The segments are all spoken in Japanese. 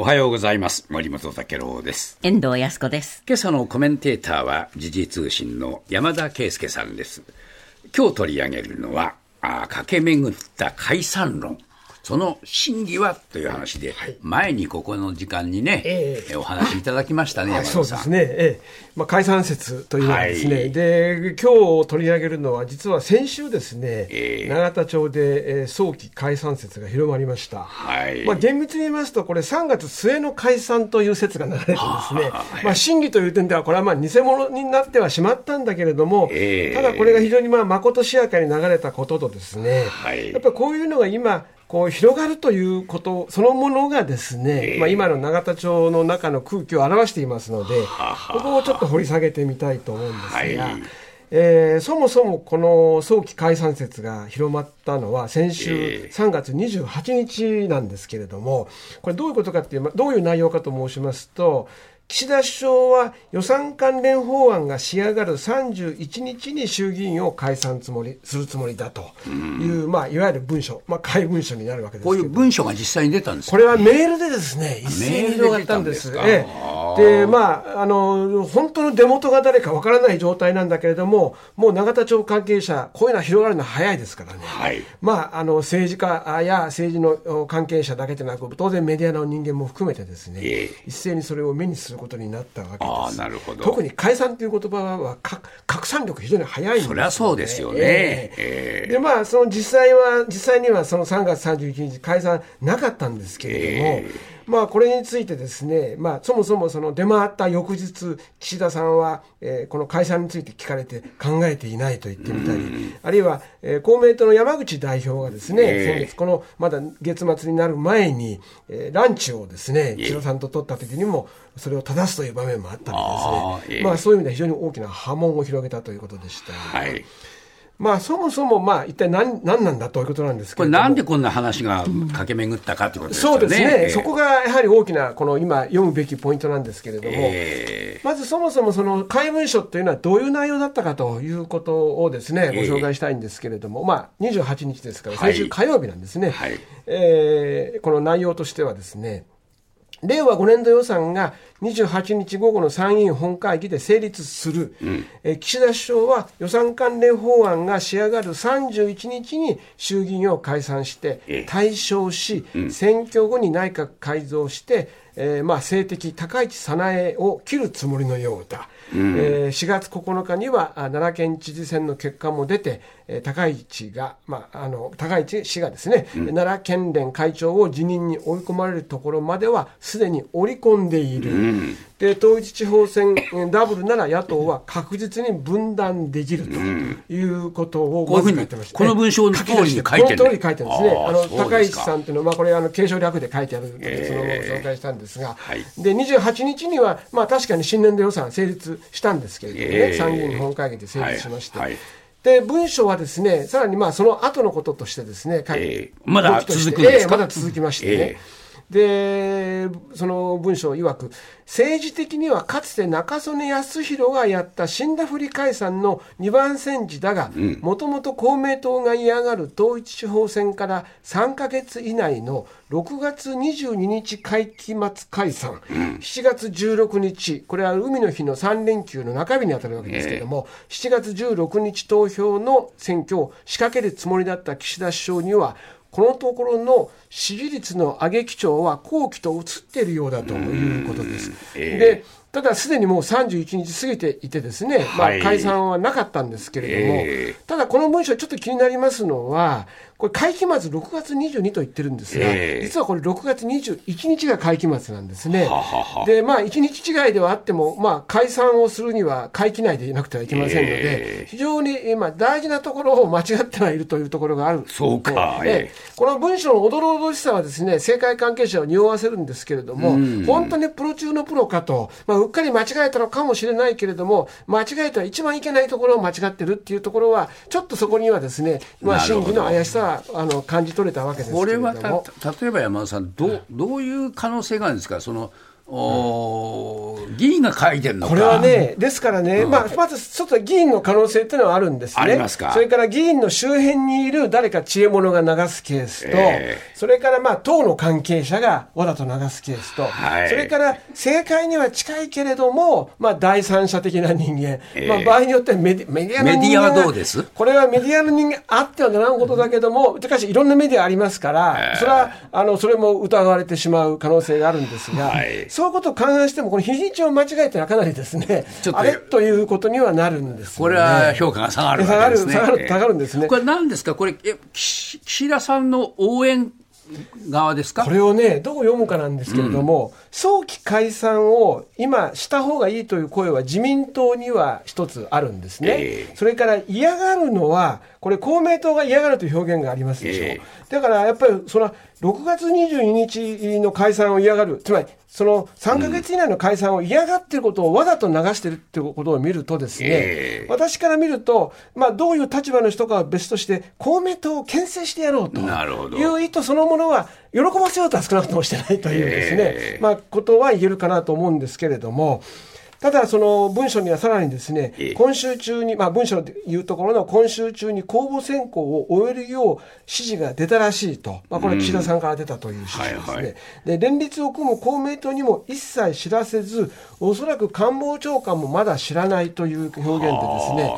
おはようございます。森本武郎です。遠藤康子です。今朝のコメンテーターは時事通信の山田圭介さんです。今日取り上げるのは、あ駆け巡った解散論。その真偽はという話で、前にここの時間にね、えお話しいただきましたね、山田さん。そうですね、ええ。まあ、解散説というのはですね、はい。で今日取り上げるのは、実は先週ですね、ええ。永田町で、えー早期解散説が広まりました。はい。まあ、厳密に言いますと、これ、3月末の解散という説が流れてですね、まあ、真偽という点では、これはまあ偽物になってはしまったんだけれども、ええ。ただこれが非常にまあまことしやかに流れたこととですね、はい。やっぱりこういうのが今、こう広がるということそのものがですね、ええ。まあ、今の永田町の中の空気を表していますので、ここをちょっと掘り下げてみたいと思うんですが、はい。えーそもそもこの早期解散説が広まったのは先週ええ。3月28日なんですけれども、これどういうことかっていう、まどういう内容かと申しますと、岸田首相は予算関連法案が仕上がる31日に衆議院を解散つもりするつもりだという、まあ、いわゆる文書、まあ、怪文書になるわけですけど。こういう文書が実際に出たんですこれはメールでですね、一斉に広がったんです。ででまあ、あの、本当の出元が誰かわからない状態なんだけれども、もう永田町関係者、こういうのは広がるのは早いですからね。はい。まあ、あの、政治家や政治のお関係者だけでなく、当然メディアの人間も含めてですね、ええ。一斉にそれを目にすることになったわけです。ああなるほど。特に解散という言葉はか拡散力非常に早いんですよ、そりゃそうですよね。ええ。えでまあその実際は実際にはその3月31日解散なかったんですけれども、えまあこれについてですね、まあそもそもその出回った翌日岸田さんは、えーこの解散について聞かれて考えていないと言ってみたり、あるいは、えー公明党の山口代表がですね、ええ。先月このまだ月末になる前に、えーランチをですねえ岸田さんと取った時にもそれを正すという場面もあったりですね、まあそういう意味では非常に大きな波紋を広げたということでした。はい。まあそもそもまあ一体何何なんだということなんですけれども。これなんでこんな話が駆け巡ったかということですよね。そうですね、ええ。そこがやはり大きなこの今読むべきポイントなんですけれども、えまずそもそもその怪文書というのはどういう内容だったかということをですね、ごえ。え紹介したいんですけれども、まあ28日ですからはい。先週火曜日なんですね、はい。えーこの内容としてはですね令和5年度予算が28日午後の参議院本会議で成立する、えー岸田首相は予算関連法案が仕上がる31日に衆議院を解散してええ。対象し、選挙後に内閣改造して、えーまあ、政敵高市早苗を切るつもりのようだ、えー4月9日にはあ奈良県知事選の結果も出て、えー高市が、まあ、あの高市氏がですね、奈良県連会長を辞任に追い込まれるところまではすでに織り込んでいる、で統一地方選えーダブルなら野党は確実に分断できるということをこういうふうにこの文章の通りに書いてるこの通りに書いてるんですね。あの高市さんっていうのは、まあ、これあの継承略で書いてあるので、ええその紹介したんですが、はい。で28日には、まあ、確かに新年度予算成立したんですけれどもね、ええ参議院本会議で成立しまして。はいはい。で文書はですねさらにまあその後のこととしてですね、ええまだ続くんですか？ええまだ続きましてね、えでその文章曰く政治的にはかつて中曽根康弘がやった死んだふり解散の2番戦時だがもともと公明党が嫌がる統一地方選から3か月以内の6月22日会期末解散、7月16日これは海の日の3連休の中日に当たるわけですけれども、7月16日投票の選挙を仕掛けるつもりだった岸田首相にはこのところの支持率の上げ基調は後期と移っているようだということです。ええ。でただすでにもう31日過ぎていてですね、まあ、はい。解散はなかったんですけれども、ええ。ただこの文書ちょっと気になりますのはこれ会期末6月22と言ってるんですが、ええ。実はこれ6月21日が会期末なんですね。はははでまあ1日違いではあっても、まあ、解散をするには会期内でなくてはいけませんので、ええ。非常に今大事なところを間違ってはいるというところがあるそうか。ええ。ええ。この文書のおどろおどしさはですね政界関係者を匂わせるんですけれども、本当にプロ中のプロかと、まあ、うっかり間違えたのかもしれないけれども間違えたら一番いけないところを間違ってるっていうところはちょっとそこにはですね、まあ、なるほど。真偽の怪しさはあの感じ取れたわけですけこれども。はた例えば山田さんどうどういう可能性があるんですか？そのお議員が書いてるのか。これはね、ですからね、まあ、まずちょっと議員の可能性っていうのはあるんですね。ありますか？それから議員の周辺にいる誰か知恵者が流すケースと、えそれからまあ党の関係者がわざと流すケースと、はい。それから政界には近いけれども、まあ、第三者的な人間、えまあ、場合によってはメディメディアの人間がメディアはどうです？これはメディアの人間あってはならんことだけども、しかしいろんなメディアありますから、それはあのそれも疑われてしまう可能性があるんですが、はいそういうことを勘案しても、この日にちを間違えてはかなりですねちょっ、とあれということにはなるんですよこねれは評価が下がるわけですね。下がる下がる下がるんですね。これ何ですか？これ、え、岸岸田さんの応援側ですか？これをね、どう読むかなんですけれども、早期解散を今、した方がいいという声は自民党には一つあるんですね、ええ。それから嫌がるのは、これ、公明党が嫌がるという表現がありますでしょ、えだからやっぱりその6月22日の解散を嫌がる、つまりその3か月以内の解散を嫌がっていることをわざと流しているっていうことを見ると、ですね、ええ。私から見ると、まあ、どういう立場の人かは別として、公明党を牽制してやろうという意図そのものは、喜ばせようとは少なくともしてないというですね、ええ。まあ、ことは言えるかなと思うんですけれども、ただ、その文書にはさらにですね、ええ。今週中に、まあ、文書でいうところの今週中に公募選考を終えるよう指示が出たらしいと、まあ、これ、岸田さんから出たという指示ですね。はいはい。で連立を組む公明党にも一切知らせず、おそらく官房長官もまだ知らないという表現でですね、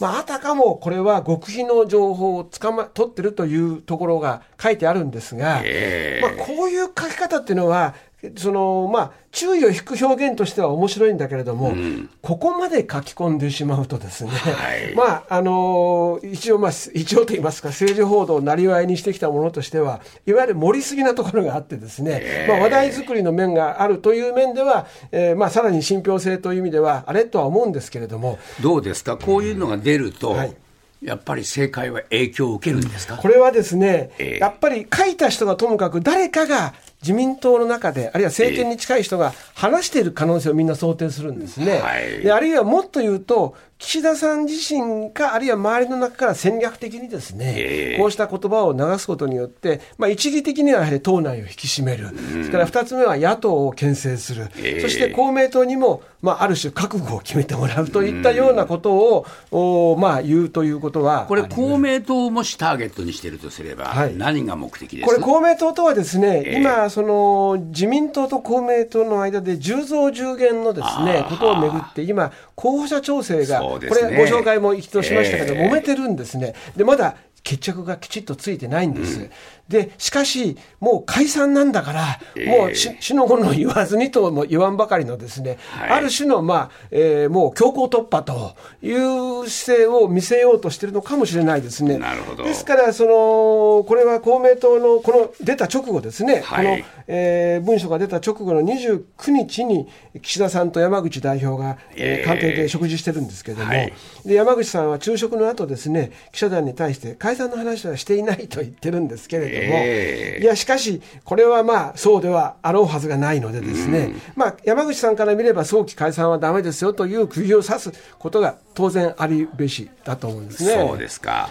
まあ、あたかもこれは極秘の情報をつかま取ってるというところが書いてあるんですが、ええ。まあ、こういう書き方っていうのは、そのまあ、注意を引く表現としては面白いんだけれども、ここまで書き込んでしまうとですね、はい。まああの一応、まあ、一応と言いますか、政治報道をなりわいにしてきたものとしては、いわゆる盛りすぎなところがあってですね、まあ、話題作りの面があるという面では、えーまあ、さらに信憑性という意味では、あれとは思うんですけれども、どうですか？こういうのが出ると、はい。やっぱり政界は影響を受けるんですか？これはですね、ええ。やっぱり書いた人がともかく誰かが自民党の中で、あるいは政権に近い人が話している可能性をみんな想定するんですね。はいであるいはもっと言うと、岸田さん自身か、あるいは周りの中から戦略的にですね、ええ。こうした言葉を流すことによって、まあ、一義的にはやはり党内を引き締める、それから二つ目は野党を牽制する、ええ。そして公明党にも、まあ、ある種覚悟を決めてもらうといったようなことを、おまあ、言うということはこれ、公明党もしターゲットにしてるとすれば、はい。何が目的です？これ、公明党とはですね、ええ。今、その自民党と公明党の間で10増10減のですねことをめぐって、今、候補者調整が、これ、ご紹介も一度しましたけど、ええ揉めてるんですね。でまだ決着がきちっとついてないんです。で、しかし、もう解散なんだから、ええ。もうし、しのごの言わずにとも言わんばかりのですね、はい。ある種の、まあ、えーもう強行突破という姿勢を見せようとしてるのかもしれないですね。なるほど。ですから、その、これは公明党のこの出た直後ですね、はい。この、えー文書が出た直後の29日に、岸田さんと山口代表が、えーえー官邸で食事してるんですけれども、はい。で山口さんは昼食の後ですね、記者団に対して解散の話はしていないと言ってるんですけれども、えーいや、しかし、これはまあ、そうではあろうはずがないのでですね、まあ、山口さんから見れば早期解散はだめですよという釘を刺すことが当然ありべしだと思うんですね。そうですか。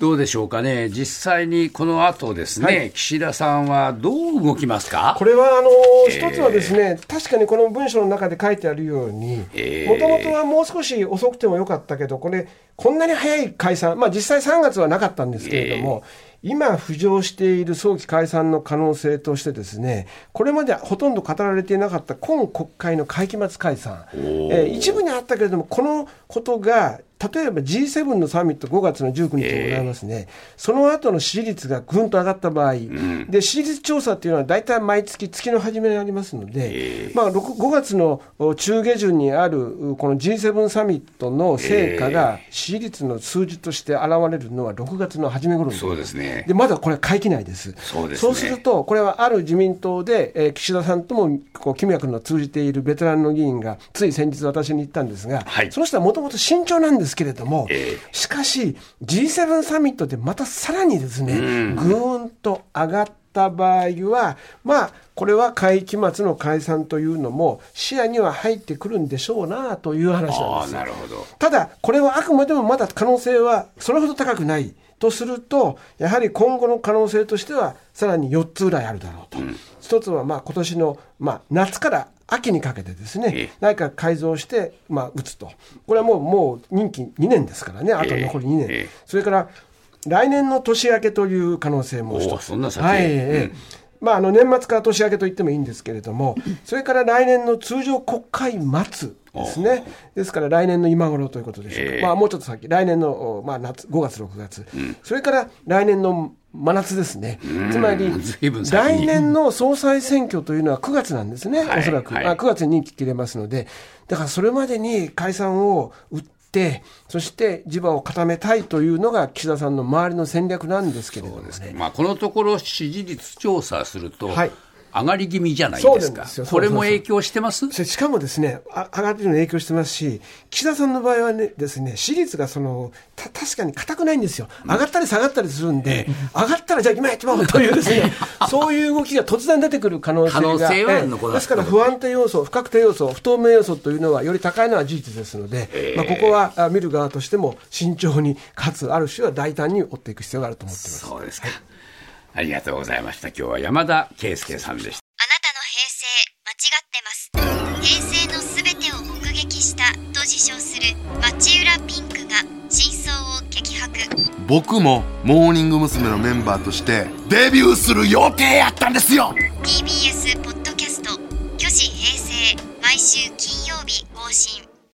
どうでしょうかね、実際にこの後ですね、はい。岸田さんはどう動きますか？これはあのえー。一つはですね、確かにこの文章の中で書いてあるようにえー、もともとはもう少し遅くてもよかったけど、これ、こんなに早い解散、まあ、実際3月はなかったんですけれども、今浮上している早期解散の可能性としてですね、これまでほとんど語られていなかった今国会の会期末解散、えー一部にあったけれども、このことが、例えば G7 のサミット5月の19日でございますね、その後の支持率がぐんと上がった場合、で支持率調査っていうのは大体毎月月の初めにありますので、まあ、6 5月のお中下旬にあるうこの G7 サミットの成果が支持率の数字として現れるのは6月の初め頃にそうですね。でまだこれは会期内です。そうですね。すると、これはある自民党で、えー岸田さんともこう、奇脈の通じているベテランの議員が、つい先日私に言ったんですが、はい。その人はもともと慎重なんですけれども、えしかし、G7 サミットでまたさらにですね、ぐーんと上がった場合は、まあ、これは会期末の解散というのも視野には入ってくるんでしょうなという話なんです。なるほど。ただ、これはあくまでもまだ可能性はそれほど高くないとすると、やはり今後の可能性としては、さらに4つぐらいあるだろうと、一つはまあ今年のまあ夏から秋にかけてですね、ええ。内閣改造して、まあ、打つと、これはもうもう任期2年ですからね、あと残り2年、ええ。それから来年の年明けという可能性も一おつ。そんな先。はいええまあ、あの年末から年明けと言ってもいいんですけれども、それから来年の通常国会末ですね、ですから来年の今頃ということでしょうか、ええ。まあ、もうちょっと先、来年の、おまあ、夏5月、6月、それから来年の真夏ですね、つまり来年の総裁選挙というのは9月なんですね、はいおそらく、はい。あ9月に任期切れますので、だからそれまでに解散を打って、そして地場を固めたいというのが岸田さんの周りの戦略なんですけれどもね。まあ、このところ支持率調査すると、はい上がり気味じゃないですかすよ。これも影響してます？しかもですね、あ上がってるの影響してますし、岸田さんの場合はね、ですね、支持率がその、た確かに硬くないんですよ。上がったり下がったりするんで、上がったらじゃあ今やってまおうというですね、そういう動きが突然出てくる可能性が。性はええ残らですから不安定要素、不確定要素、不透明要素というのはより高いのは事実ですので、まあここはあ見る側としても慎重に、かつある種は大胆に追っていく必要があると思っています。そうですか。ありがとうございました。今日は山田圭介さんでした。あなたの平成間違ってます平成のすべてを目撃したと自称する町浦ピンクが真相を激白僕もモーニング娘。のメンバーとしてデビューする予定やったんですよ TBS ポッドキャスト「虚子平成」毎週金曜日更新